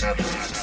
Economía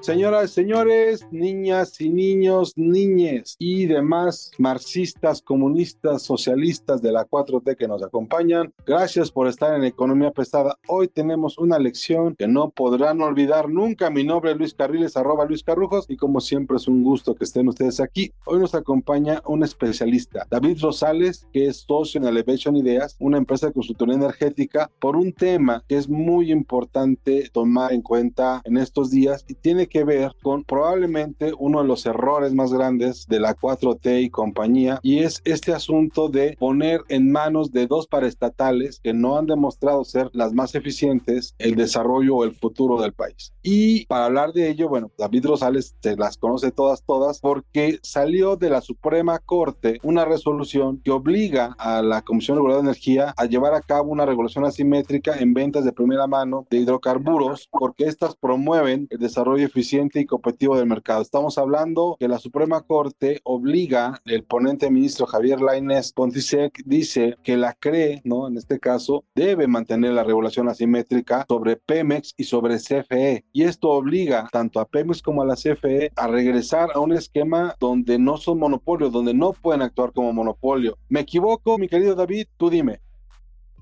Señoras, señores, niñas y niños, niñes y demás marxistas, comunistas, socialistas de la 4T que nos acompañan, gracias por estar en Economía Pesada. Hoy tenemos una lección que no podrán olvidar nunca. Mi nombre es Luis Carriles, arroba Luis Carrujos, y como siempre es un gusto que estén ustedes aquí. Hoy nos acompaña un especialista, David Rosales, que es socio en Elevation Ideas, una empresa de consultoría energética, por un tema que es muy importante tomar en cuenta en estos días y tiene que ver con probablemente uno de los errores más grandes de la 4T y compañía y es este asunto de poner en manos de dos paraestatales que no han demostrado ser las más eficientes el desarrollo o el futuro del país. Y para hablar de ello, bueno, David Rosales se las conoce todas, todas, porque salió de la Suprema Corte una resolución que obliga a la Comisión Reguladora de Energía a llevar a cabo una regulación asimétrica en ventas de primera mano de hidrocarburos, porque estas promueven el desarrollo eficiente y competitivo del mercado. Estamos hablando que la Suprema Corte obliga, el ponente ministro Javier Lainez Pontisek dice que la CRE, ¿no? En este caso, debe mantener la regulación asimétrica sobre Pemex y sobre CFE. Y esto obliga tanto a Pemex como a la CFE a regresar a un esquema donde no son monopolios, donde no pueden actuar como monopolio. ¿Me equivoco, mi querido David? Tú dime.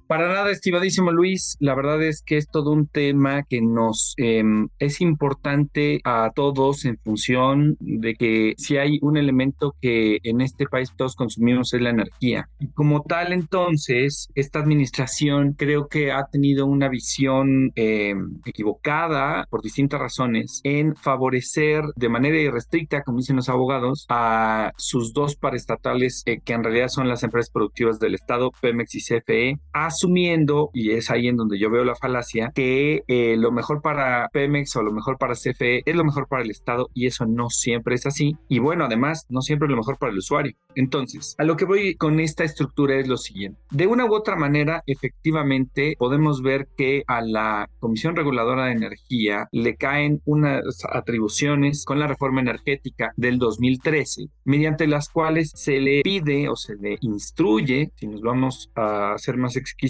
Para nada, estimadísimo Luis, la verdad es que es todo un tema que nos eh, es importante a todos en función de que si hay un elemento que en este país todos consumimos es la energía. Y como tal, entonces, esta administración creo que ha tenido una visión eh, equivocada por distintas razones en favorecer de manera irrestricta, como dicen los abogados, a sus dos paraestatales, eh, que en realidad son las empresas productivas del Estado, Pemex y CFE, asumiendo, y es ahí en donde yo veo la falacia, que eh, lo mejor para Pemex o lo mejor para CFE es lo mejor para el Estado y eso no siempre es así. Y bueno, además, no siempre es lo mejor para el usuario. Entonces, a lo que voy con esta estructura es lo siguiente. De una u otra manera, efectivamente, podemos ver que a la Comisión Reguladora de Energía le caen unas atribuciones con la reforma energética del 2013, mediante las cuales se le pide o se le instruye, si nos vamos a ser más exquisitos,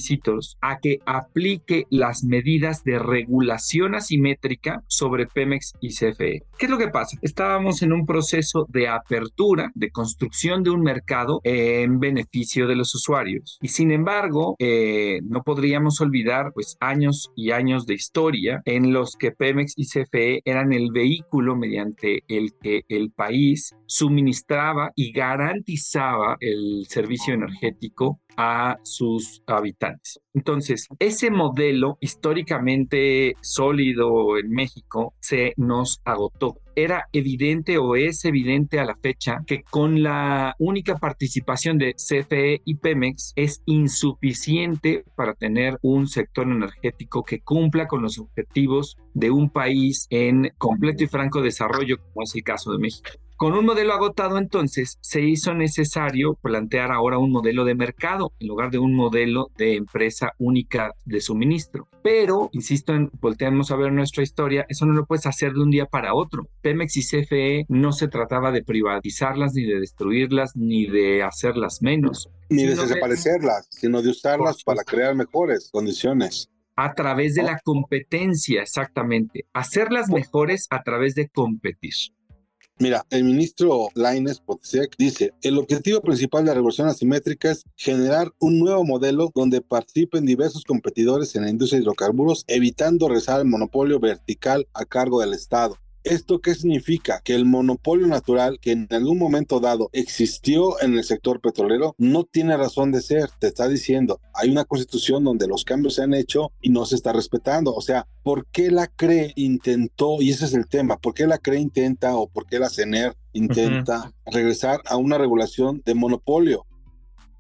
a que aplique las medidas de regulación asimétrica sobre Pemex y CFE. ¿Qué es lo que pasa? Estábamos en un proceso de apertura, de construcción de un mercado en beneficio de los usuarios. Y sin embargo, eh, no podríamos olvidar pues años y años de historia en los que Pemex y CFE eran el vehículo mediante el que el país suministraba y garantizaba el servicio energético a sus habitantes. Entonces, ese modelo históricamente sólido en México se nos agotó. Era evidente o es evidente a la fecha que con la única participación de CFE y Pemex es insuficiente para tener un sector energético que cumpla con los objetivos de un país en completo y franco desarrollo, como es el caso de México. Con un modelo agotado entonces se hizo necesario plantear ahora un modelo de mercado en lugar de un modelo de empresa única de suministro. Pero, insisto, en, volteamos a ver nuestra historia, eso no lo puedes hacer de un día para otro. Pemex y CFE no se trataba de privatizarlas, ni de destruirlas, ni de hacerlas menos. Ni de desaparecerlas, sino de usarlas para crear mejores condiciones a través de la competencia, exactamente. Hacerlas mejores a través de competir. Mira, el ministro Laines Potsek dice, el objetivo principal de la revolución asimétrica es generar un nuevo modelo donde participen diversos competidores en la industria de hidrocarburos, evitando rezar el monopolio vertical a cargo del Estado. ¿Esto qué significa? Que el monopolio natural que en algún momento dado existió en el sector petrolero no tiene razón de ser. Te está diciendo, hay una constitución donde los cambios se han hecho y no se está respetando. O sea, ¿por qué la CRE intentó, y ese es el tema, por qué la CRE intenta o por qué la CENER intenta regresar a una regulación de monopolio?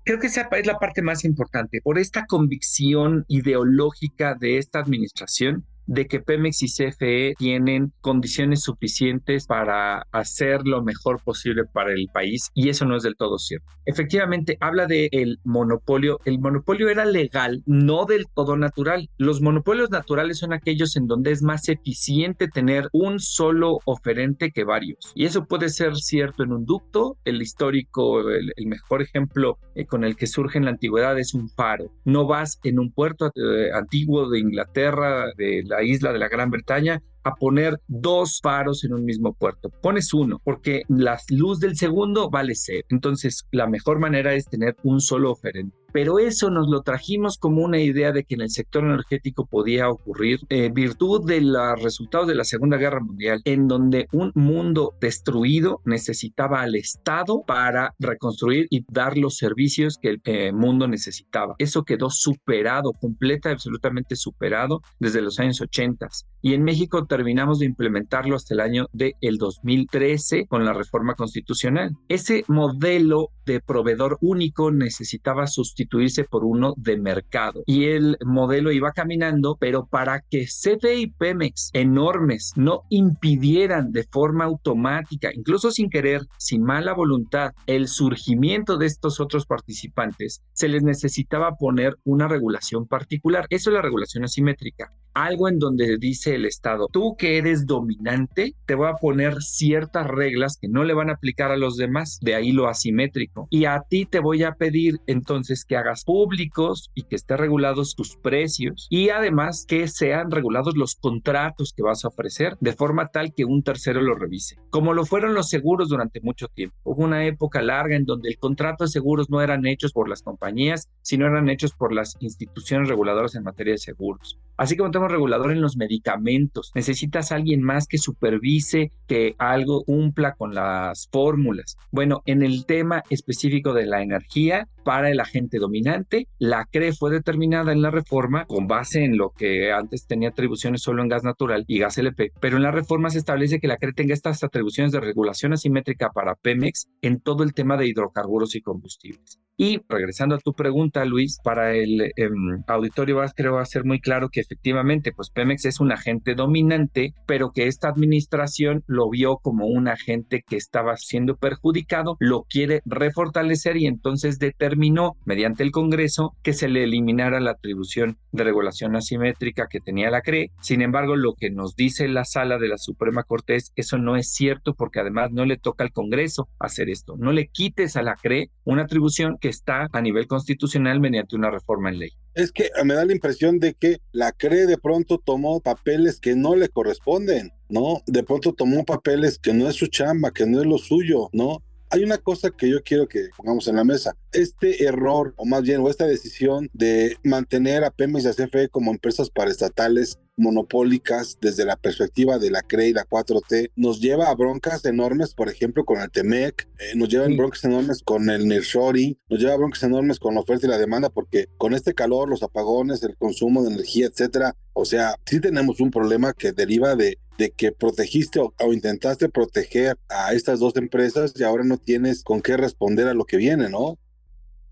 Creo que esa es la parte más importante. Por esta convicción ideológica de esta administración, de que Pemex y CFE tienen condiciones suficientes para hacer lo mejor posible para el país y eso no es del todo cierto. Efectivamente, habla de el monopolio. El monopolio era legal, no del todo natural. Los monopolios naturales son aquellos en donde es más eficiente tener un solo oferente que varios. Y eso puede ser cierto en un ducto. El histórico, el, mejor ejemplo eh, con el que surge en la antigüedad es un faro. No vas en un puerto eh, antiguo de Inglaterra, de la isla de la Gran Bretaña a poner dos faros en un mismo puerto. Pones uno porque la luz del segundo vale cero. Entonces, la mejor manera es tener un solo oferente pero eso nos lo trajimos como una idea de que en el sector energético podía ocurrir en virtud de los resultados de la Segunda Guerra Mundial, en donde un mundo destruido necesitaba al Estado para reconstruir y dar los servicios que el eh, mundo necesitaba. Eso quedó superado, completa, absolutamente superado desde los años 80. Y en México terminamos de implementarlo hasta el año de el 2013 con la reforma constitucional. Ese modelo de proveedor único necesitaba sus sustituirse por uno de mercado. Y el modelo iba caminando, pero para que CFE y Pemex enormes no impidieran de forma automática, incluso sin querer, sin mala voluntad, el surgimiento de estos otros participantes, se les necesitaba poner una regulación particular. Eso es la regulación asimétrica algo en donde dice el Estado, tú que eres dominante, te voy a poner ciertas reglas que no le van a aplicar a los demás, de ahí lo asimétrico. Y a ti te voy a pedir entonces que hagas públicos y que estén regulados tus precios y además que sean regulados los contratos que vas a ofrecer de forma tal que un tercero lo revise. Como lo fueron los seguros durante mucho tiempo. Hubo una época larga en donde el contrato de seguros no eran hechos por las compañías, sino eran hechos por las instituciones reguladoras en materia de seguros. Así como tenemos regulador en los medicamentos, necesitas alguien más que supervise que algo cumpla con las fórmulas. Bueno, en el tema específico de la energía, para el agente dominante, la CRE fue determinada en la reforma con base en lo que antes tenía atribuciones solo en gas natural y gas LP, pero en la reforma se establece que la CRE tenga estas atribuciones de regulación asimétrica para Pemex en todo el tema de hidrocarburos y combustibles. Y regresando a tu pregunta, Luis, para el em, auditorio creo va a ser muy claro que efectivamente, pues Pemex es un agente dominante, pero que esta administración lo vio como un agente que estaba siendo perjudicado, lo quiere refortalecer y entonces determinó mediante el Congreso que se le eliminara la atribución de regulación asimétrica que tenía la CRE. Sin embargo, lo que nos dice la sala de la Suprema Corte es eso no es cierto porque además no le toca al Congreso hacer esto. No le quites a la CRE una atribución que está a nivel constitucional mediante una reforma en ley. Es que me da la impresión de que la CRE de pronto tomó papeles que no le corresponden, ¿no? De pronto tomó papeles que no es su chamba, que no es lo suyo, ¿no? Hay una cosa que yo quiero que pongamos en la mesa. Este error, o más bien, o esta decisión de mantener a Pemex y a CFE como empresas paraestatales monopólicas desde la perspectiva de la CRE y la 4T nos lleva a broncas enormes, por ejemplo, con el TEMEC, eh, nos lleva a broncas enormes con el nearshoring, nos lleva a broncas enormes con la oferta y la demanda, porque con este calor, los apagones, el consumo de energía, etcétera, o sea, sí tenemos un problema que deriva de, de que protegiste o, o, intentaste proteger a estas dos empresas y ahora no tienes con qué responder a lo que viene, ¿no?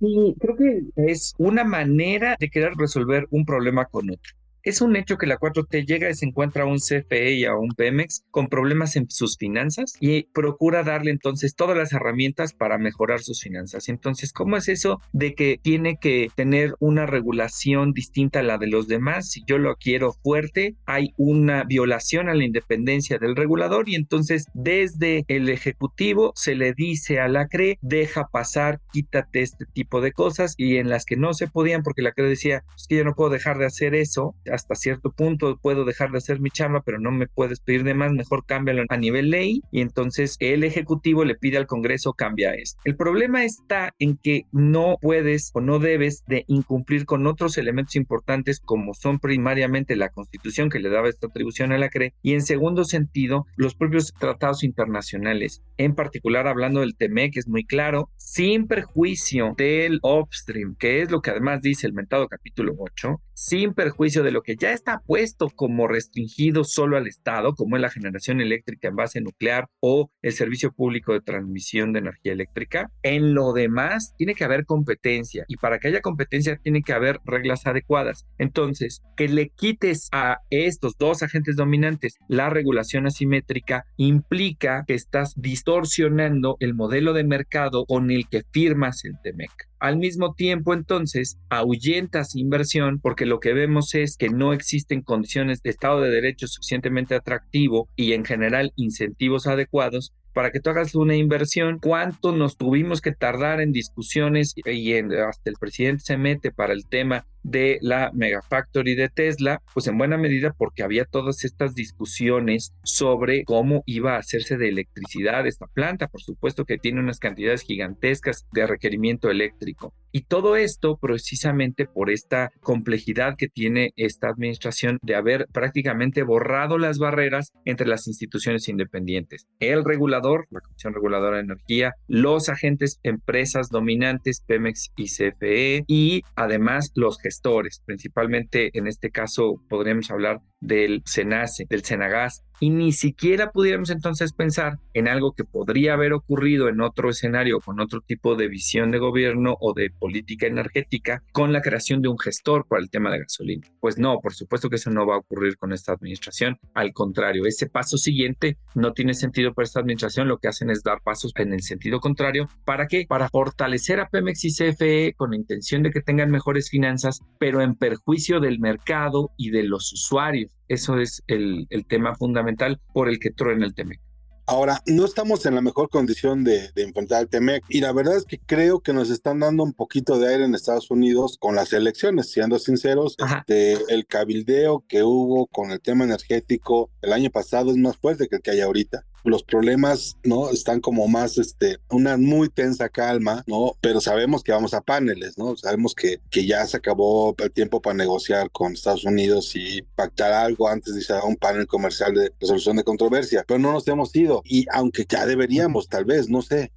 Sí, creo que es una manera de querer resolver un problema con otro. Es un hecho que la 4T llega y se encuentra a un CFE y a un Pemex con problemas en sus finanzas y procura darle entonces todas las herramientas para mejorar sus finanzas. Entonces, ¿cómo es eso de que tiene que tener una regulación distinta a la de los demás? Si yo lo quiero fuerte, hay una violación a la independencia del regulador y entonces desde el Ejecutivo se le dice a la CRE, deja pasar, quítate este tipo de cosas y en las que no se podían porque la CRE decía, es que yo no puedo dejar de hacer eso hasta cierto punto puedo dejar de hacer mi chamba, pero no me puedes pedir de más, mejor cámbialo a nivel ley y entonces el Ejecutivo le pide al Congreso cambia esto. El problema está en que no puedes o no debes de incumplir con otros elementos importantes como son primariamente la Constitución que le daba esta atribución a la CRE y en segundo sentido los propios tratados internacionales, en particular hablando del TME que es muy claro, sin perjuicio del upstream, que es lo que además dice el mentado capítulo 8, sin perjuicio de lo que ya está puesto como restringido solo al Estado, como es la generación eléctrica en base nuclear o el servicio público de transmisión de energía eléctrica. En lo demás, tiene que haber competencia y para que haya competencia tiene que haber reglas adecuadas. Entonces, que le quites a estos dos agentes dominantes la regulación asimétrica implica que estás distorsionando el modelo de mercado con el que firmas el TEMEC. Al mismo tiempo, entonces, ahuyentas inversión porque lo que vemos es que no existen condiciones de Estado de Derecho suficientemente atractivo y en general incentivos adecuados para que tú hagas una inversión, cuánto nos tuvimos que tardar en discusiones y hasta el presidente se mete para el tema de la Megafactory de Tesla, pues en buena medida porque había todas estas discusiones sobre cómo iba a hacerse de electricidad esta planta, por supuesto que tiene unas cantidades gigantescas de requerimiento eléctrico. Y todo esto precisamente por esta complejidad que tiene esta administración de haber prácticamente borrado las barreras entre las instituciones independientes. El regulador, la Comisión Reguladora de Energía, los agentes, empresas dominantes, Pemex y CFE, y además los gestores principalmente en este caso podríamos hablar del SENACE, del SENAGAS, y ni siquiera pudiéramos entonces pensar en algo que podría haber ocurrido en otro escenario con otro tipo de visión de gobierno o de política energética con la creación de un gestor para el tema de gasolina. Pues no, por supuesto que eso no va a ocurrir con esta administración. Al contrario, ese paso siguiente no tiene sentido para esta administración. Lo que hacen es dar pasos en el sentido contrario. ¿Para qué? Para fortalecer a Pemex y CFE con la intención de que tengan mejores finanzas, pero en perjuicio del mercado y de los usuarios. Eso es el, tema fundamental por el que truena el TEMEC. Ahora, no estamos en la mejor condición de, enfrentar el TEMEC y la verdad es que creo que nos están dando un poquito de aire en Estados Unidos con las elecciones, siendo sinceros. Este, el cabildeo que hubo con el tema energético el año pasado es más fuerte que el que hay ahorita los problemas, ¿no? Están como más, este, una muy tensa calma, ¿no? Pero sabemos que vamos a paneles, ¿no? Sabemos que, que ya se acabó el tiempo para negociar con Estados Unidos y pactar algo antes de ser un panel comercial de resolución de controversia, pero no nos hemos ido. Y aunque ya deberíamos, tal vez, no sé,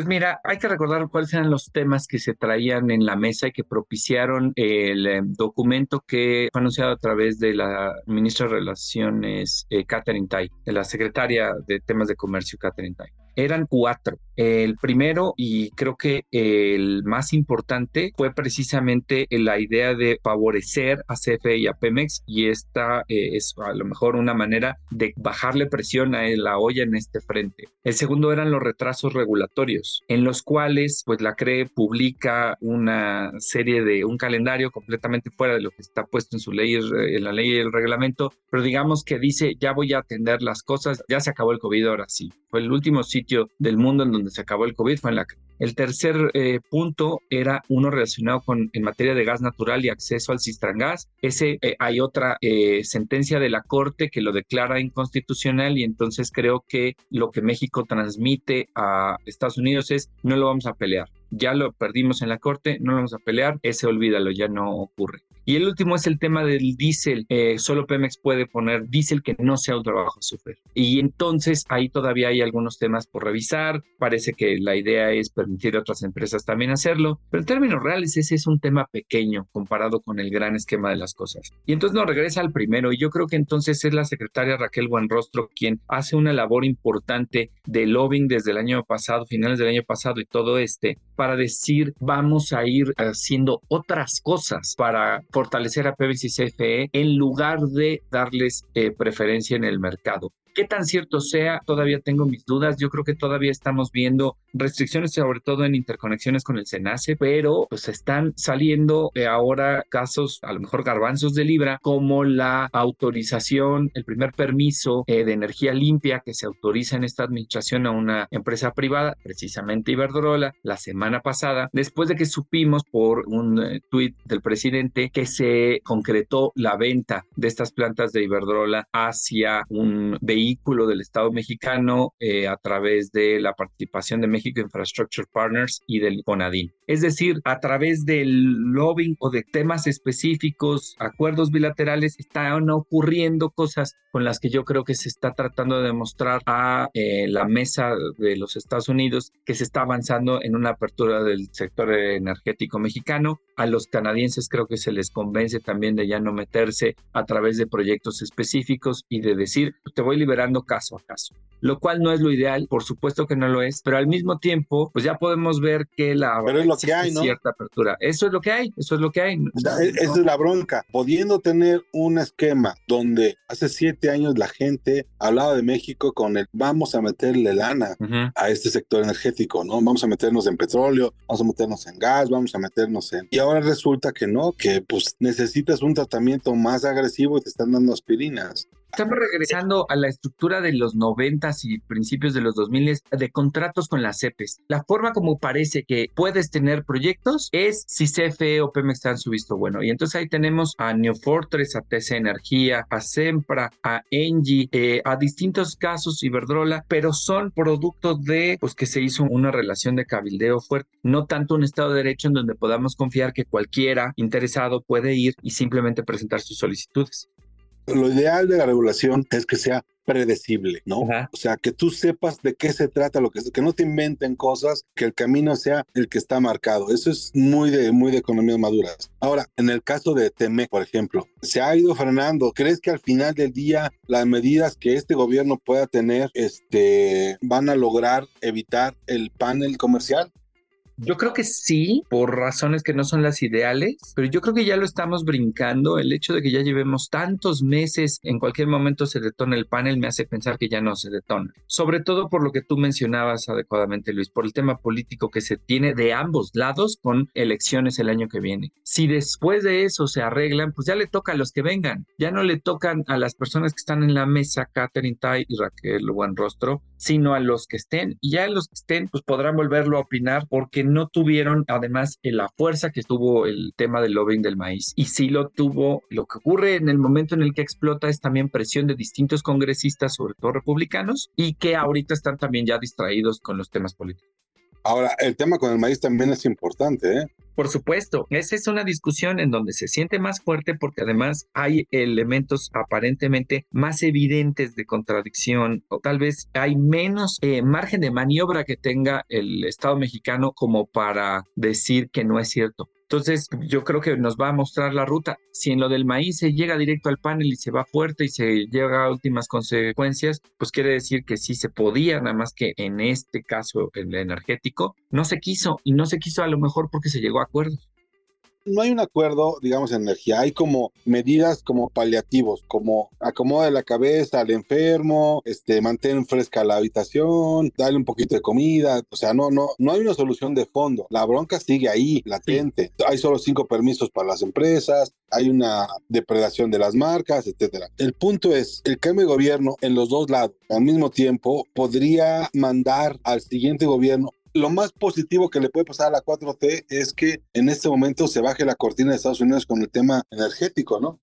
pues mira, hay que recordar cuáles eran los temas que se traían en la mesa y que propiciaron el eh, documento que fue anunciado a través de la ministra de Relaciones, eh, Catherine Tai, de la secretaria de temas de comercio, Catherine Tai. Eran cuatro. El primero y creo que el más importante fue precisamente la idea de favorecer a CFE y a Pemex y esta eh, es a lo mejor una manera de bajarle presión a la olla en este frente. El segundo eran los retrasos regulatorios en los cuales pues la CRE publica una serie de un calendario completamente fuera de lo que está puesto en su ley, en la ley y el reglamento, pero digamos que dice ya voy a atender las cosas, ya se acabó el COVID ahora sí. Fue el último sitio del mundo en donde se acabó el COVID, fue en la el tercer eh, punto era uno relacionado con en materia de gas natural y acceso al Cistrangas. Ese eh, hay otra eh, sentencia de la Corte que lo declara inconstitucional y entonces creo que lo que México transmite a Estados Unidos es no lo vamos a pelear. Ya lo perdimos en la Corte, no lo vamos a pelear, ese olvídalo, ya no ocurre. Y el último es el tema del diésel. solo Pemex puede poner diésel que no sea un trabajo sufrir. Y entonces ahí todavía hay algunos temas por revisar. Parece que la idea es permitir a otras empresas también hacerlo, pero en términos reales ese es un tema pequeño comparado con el gran esquema de las cosas. Y entonces nos regresa al primero y yo creo que entonces es la secretaria Raquel Buenrostro quien hace una labor importante de lobbying desde el año pasado, finales del año pasado y todo este, para decir vamos a ir haciendo otras cosas para fortalecer a PBC CFE en lugar de darles eh, preferencia en el mercado. ¿Qué tan cierto sea? Todavía tengo mis dudas. Yo creo que todavía estamos viendo restricciones, sobre todo en interconexiones con el SENACE, pero pues están saliendo ahora casos, a lo mejor garbanzos de libra, como la autorización, el primer permiso eh, de energía limpia que se autoriza en esta administración a una empresa privada, precisamente Iberdrola, la semana pasada, después de que supimos por un eh, tuit del presidente que se concretó la venta de estas plantas de Iberdrola hacia un vehículo del Estado mexicano eh, a través de la participación de México Infrastructure Partners y del CONADIN. Es decir, a través del lobbying o de temas específicos, acuerdos bilaterales, están ocurriendo cosas con las que yo creo que se está tratando de demostrar a eh, la mesa de los Estados Unidos que se está avanzando en una apertura del sector energético mexicano. A los canadienses creo que se les convence también de ya no meterse a través de proyectos específicos y de decir, te voy liberando caso a caso, lo cual no es lo ideal, por supuesto que no lo es, pero al mismo tiempo, pues ya podemos ver que la pero es lo que hay, ¿no? cierta apertura. Eso es lo que hay, eso es lo que hay. E-, esa es la bronca, pudiendo tener un esquema donde hace siete años la gente hablaba de México con el vamos a meterle lana a este sector energético, ¿no? Vamos a meternos en petróleo, vamos a meternos en gas, vamos a meternos en... Y ahora resulta que no, que pues necesitas un tratamiento más agresivo y te están dando aspirinas. Estamos regresando a la estructura de los noventas y principios de los 2000 de contratos con las CEPES. La forma como parece que puedes tener proyectos es si CFE o Pemex dan su visto bueno. Y entonces ahí tenemos a New Fortress, a TC Energía, a Sempra, a Engie, eh, a distintos casos Iberdrola, pero son productos de pues que se hizo una relación de cabildeo fuerte, no tanto un Estado de Derecho en donde podamos confiar que cualquiera interesado puede ir y simplemente presentar sus solicitudes. Lo ideal de la regulación es que sea predecible, ¿no? O sea, que tú sepas de qué se trata, lo que, que no te inventen cosas, que el camino sea el que está marcado. Eso es muy de, muy de economías maduras. Ahora, en el caso de Temec, por ejemplo, se ha ido frenando. ¿Crees que al final del día las medidas que este gobierno pueda tener este, van a lograr evitar el panel comercial? Yo creo que sí, por razones que no son las ideales, pero yo creo que ya lo estamos brincando. El hecho de que ya llevemos tantos meses, en cualquier momento se detona el panel, me hace pensar que ya no se detona. Sobre todo por lo que tú mencionabas adecuadamente, Luis, por el tema político que se tiene de ambos lados con elecciones el año que viene. Si después de eso se arreglan, pues ya le toca a los que vengan. Ya no le tocan a las personas que están en la mesa, Catherine Tai y Raquel Rostro, sino a los que estén. Y ya los que estén, pues podrán volverlo a opinar porque no tuvieron además la fuerza que tuvo el tema del lobbying del maíz. Y sí lo tuvo, lo que ocurre en el momento en el que explota es también presión de distintos congresistas, sobre todo republicanos, y que ahorita están también ya distraídos con los temas políticos. Ahora, el tema con el maíz también es importante, ¿eh? Por supuesto, esa es una discusión en donde se siente más fuerte porque además hay elementos aparentemente más evidentes de contradicción o tal vez hay menos eh, margen de maniobra que tenga el Estado mexicano como para decir que no es cierto. Entonces, yo creo que nos va a mostrar la ruta. Si en lo del maíz se llega directo al panel y se va fuerte y se llega a últimas consecuencias, pues quiere decir que sí se podía, nada más que en este caso, el energético, no se quiso y no se quiso a lo mejor porque se llegó a acuerdos no hay un acuerdo, digamos, en energía. Hay como medidas como paliativos, como acomoda la cabeza al enfermo, este, mantén fresca la habitación, dale un poquito de comida. O sea, no, no, no hay una solución de fondo. La bronca sigue ahí, latente. Hay solo cinco permisos para las empresas, hay una depredación de las marcas, etcétera. El punto es, el cambio de gobierno en los dos lados al mismo tiempo podría mandar al siguiente gobierno lo más positivo que le puede pasar a la 4T es que en este momento se baje la cortina de Estados Unidos con el tema energético, ¿no?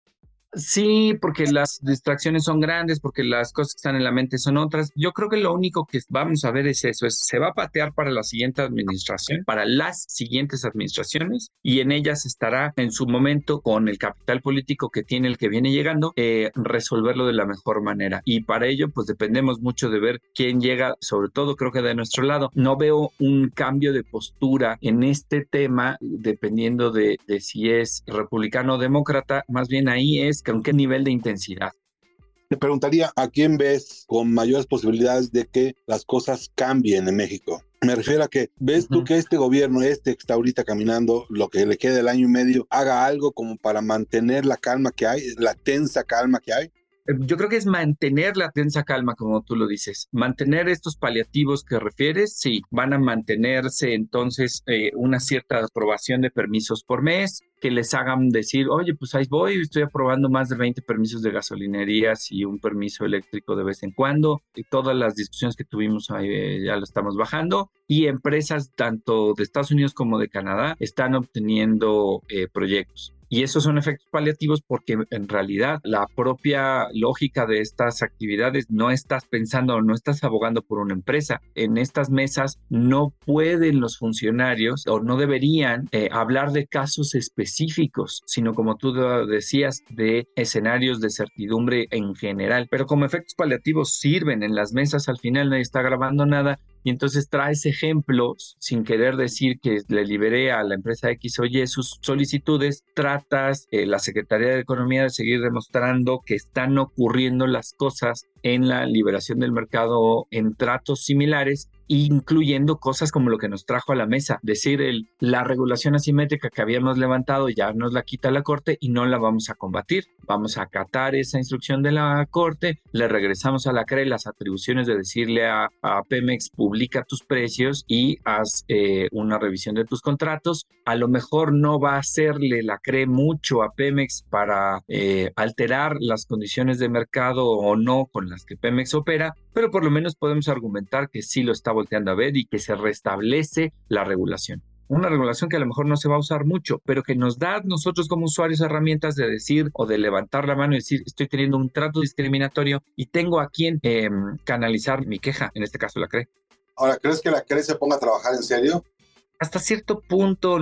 Sí, porque las distracciones son grandes, porque las cosas que están en la mente son otras. Yo creo que lo único que vamos a ver es eso, es se va a patear para la siguiente administración, para las siguientes administraciones, y en ellas estará en su momento con el capital político que tiene el que viene llegando, eh, resolverlo de la mejor manera. Y para ello, pues dependemos mucho de ver quién llega, sobre todo creo que de nuestro lado. No veo un cambio de postura en este tema, dependiendo de, de si es republicano o demócrata, más bien ahí es con qué nivel de intensidad. Te preguntaría, ¿a quién ves con mayores posibilidades de que las cosas cambien en México? Me refiero a que, ¿ves tú que este gobierno, este que está ahorita caminando, lo que le queda el año y medio, haga algo como para mantener la calma que hay, la tensa calma que hay? Yo creo que es mantener la tensa calma, como tú lo dices. Mantener estos paliativos que refieres, sí, van a mantenerse entonces eh, una cierta aprobación de permisos por mes, que les hagan decir, oye, pues ahí voy, estoy aprobando más de 20 permisos de gasolinerías y un permiso eléctrico de vez en cuando. Y todas las discusiones que tuvimos ahí eh, ya lo estamos bajando. Y empresas tanto de Estados Unidos como de Canadá están obteniendo eh, proyectos. Y esos son efectos paliativos porque en realidad la propia lógica de estas actividades no estás pensando, no estás abogando por una empresa. En estas mesas no pueden los funcionarios o no deberían eh, hablar de casos específicos, sino como tú decías, de escenarios de certidumbre en general. Pero como efectos paliativos sirven en las mesas, al final nadie está grabando nada y entonces traes ejemplos sin querer decir que le liberé a la empresa X o Y sus solicitudes, tratas eh, la Secretaría de Economía de seguir demostrando que están ocurriendo las cosas en la liberación del mercado en tratos similares incluyendo cosas como lo que nos trajo a la mesa, decir la regulación asimétrica que habíamos levantado ya nos la quita la Corte y no la vamos a combatir. Vamos a acatar esa instrucción de la Corte, le regresamos a la CRE las atribuciones de decirle a, Pemex publica tus precios y haz eh, una revisión de tus contratos. A lo mejor no va a hacerle la CRE mucho a Pemex para eh, alterar las condiciones de mercado o no con las que Pemex opera, pero por lo menos podemos argumentar que sí lo está volteando a ver y que se restablece la regulación. Una regulación que a lo mejor no se va a usar mucho, pero que nos da a nosotros como usuarios herramientas de decir o de levantar la mano y decir, estoy teniendo un trato discriminatorio y tengo a quien em, canalizar mi queja, en este caso la CRE. Ahora, ¿crees que la CRE se ponga a trabajar en serio? hasta cierto punto,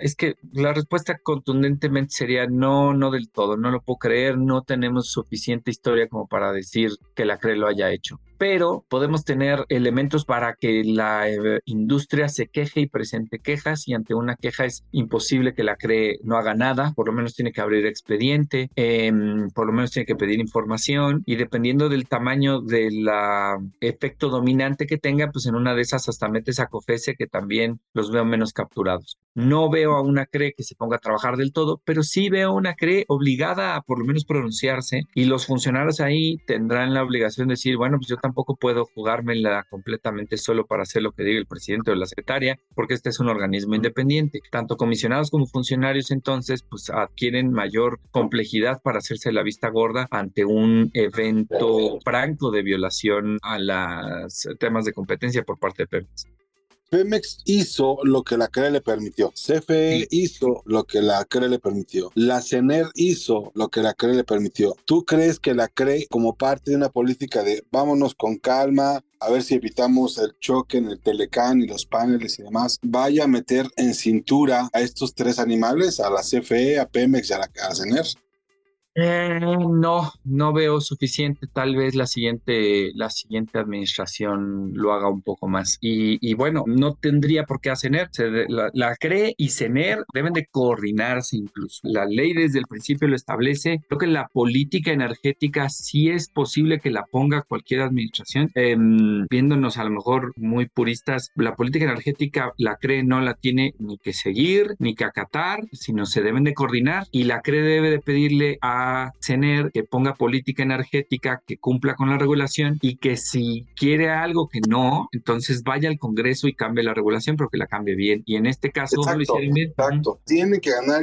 es que la respuesta contundentemente sería no, no del todo, no lo puedo creer, no tenemos suficiente historia como para decir que la CRE lo haya hecho pero podemos tener elementos para que la eh, industria se queje y presente quejas y ante una queja es imposible que la CRE no haga nada, por lo menos tiene que abrir expediente, em, por lo menos tiene que pedir información y dependiendo del tamaño del efecto dominante que tenga, pues en una de esas hasta metes a COFESE que también los veo menos capturados. No veo a una CRE que se ponga a trabajar del todo, pero sí veo una CRE obligada a por lo menos pronunciarse y los funcionarios ahí tendrán la obligación de decir, bueno, pues yo tampoco puedo jugármela completamente solo para hacer lo que diga el presidente o la secretaria, porque este es un organismo independiente. Tanto comisionados como funcionarios entonces pues adquieren mayor complejidad para hacerse la vista gorda ante un evento franco de violación a los temas de competencia por parte de Pemex. Pemex hizo lo que la CRE le permitió. CFE hizo lo que la CRE le permitió. La CENER hizo lo que la CRE le permitió. ¿Tú crees que la CRE, como parte de una política de vámonos con calma, a ver si evitamos el choque en el Telecán y los paneles y demás, vaya a meter en cintura a estos tres animales, a la CFE, a Pemex y a la, a CENER? Eh, no, no veo suficiente. Tal vez la siguiente, la siguiente administración lo haga un poco más. Y, bueno, no tendría por qué hacer. La, la, CRE y CENER deben de coordinarse incluso. La ley desde el principio lo establece. Creo que la política energética sí es posible que la ponga cualquier administración. Em, viéndonos a lo mejor muy puristas, la política energética, la CRE no la tiene ni que seguir, ni que acatar, sino se deben de coordinar y la CRE debe de pedirle a tener que ponga política energética, que cumpla con la regulación y que si quiere algo que no, entonces vaya al Congreso y cambie la regulación, pero que la cambie bien. Y en este caso exacto, lo hicieron bien. Exacto. Tiene que ganar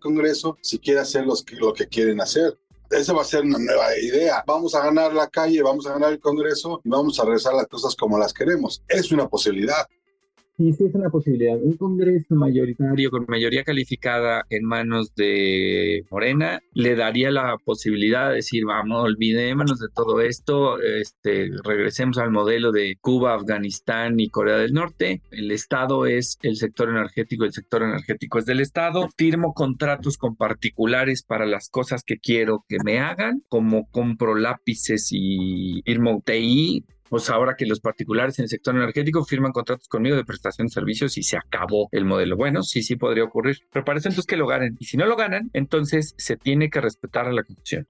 Congreso si quiere hacer los lo que quieren hacer. Esa va a ser una nueva idea. Vamos a ganar la calle, vamos a ganar el Congreso y vamos a regresar las cosas como las queremos. Es una posibilidad. Sí, sí es una posibilidad. Un Congreso mayoritario con mayoría calificada en manos de Morena le daría la posibilidad de decir, vamos, olvidémonos de todo esto, este, regresemos al modelo de Cuba, Afganistán y Corea del Norte. El Estado es el sector energético, el sector energético es del Estado. Firmo contratos con particulares para las cosas que quiero que me hagan, como compro lápices y firmo TI, pues ahora que los particulares en el sector energético firman contratos conmigo de prestación de servicios y se acabó el modelo. Bueno, sí, sí podría ocurrir, pero parece entonces que lo ganen. Y si no lo ganan, entonces se tiene que respetar a la Constitución.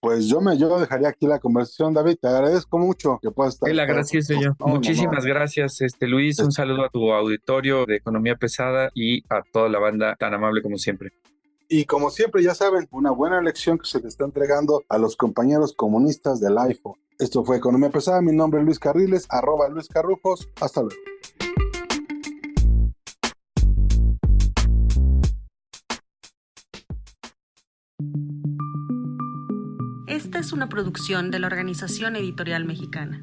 Pues yo me yo dejaría aquí la conversación, David. Te agradezco mucho que puedas estar. La gracias yo. Muchísimas gracias, este Luis. Un saludo a tu auditorio de Economía Pesada y a toda la banda tan amable como siempre. Y como siempre, ya saben, una buena lección que se le está entregando a los compañeros comunistas del iPhone. Esto fue Economía Pesada. Mi nombre es Luis Carriles, arroba Luis Carrujos. Hasta luego. Esta es una producción de la Organización Editorial Mexicana.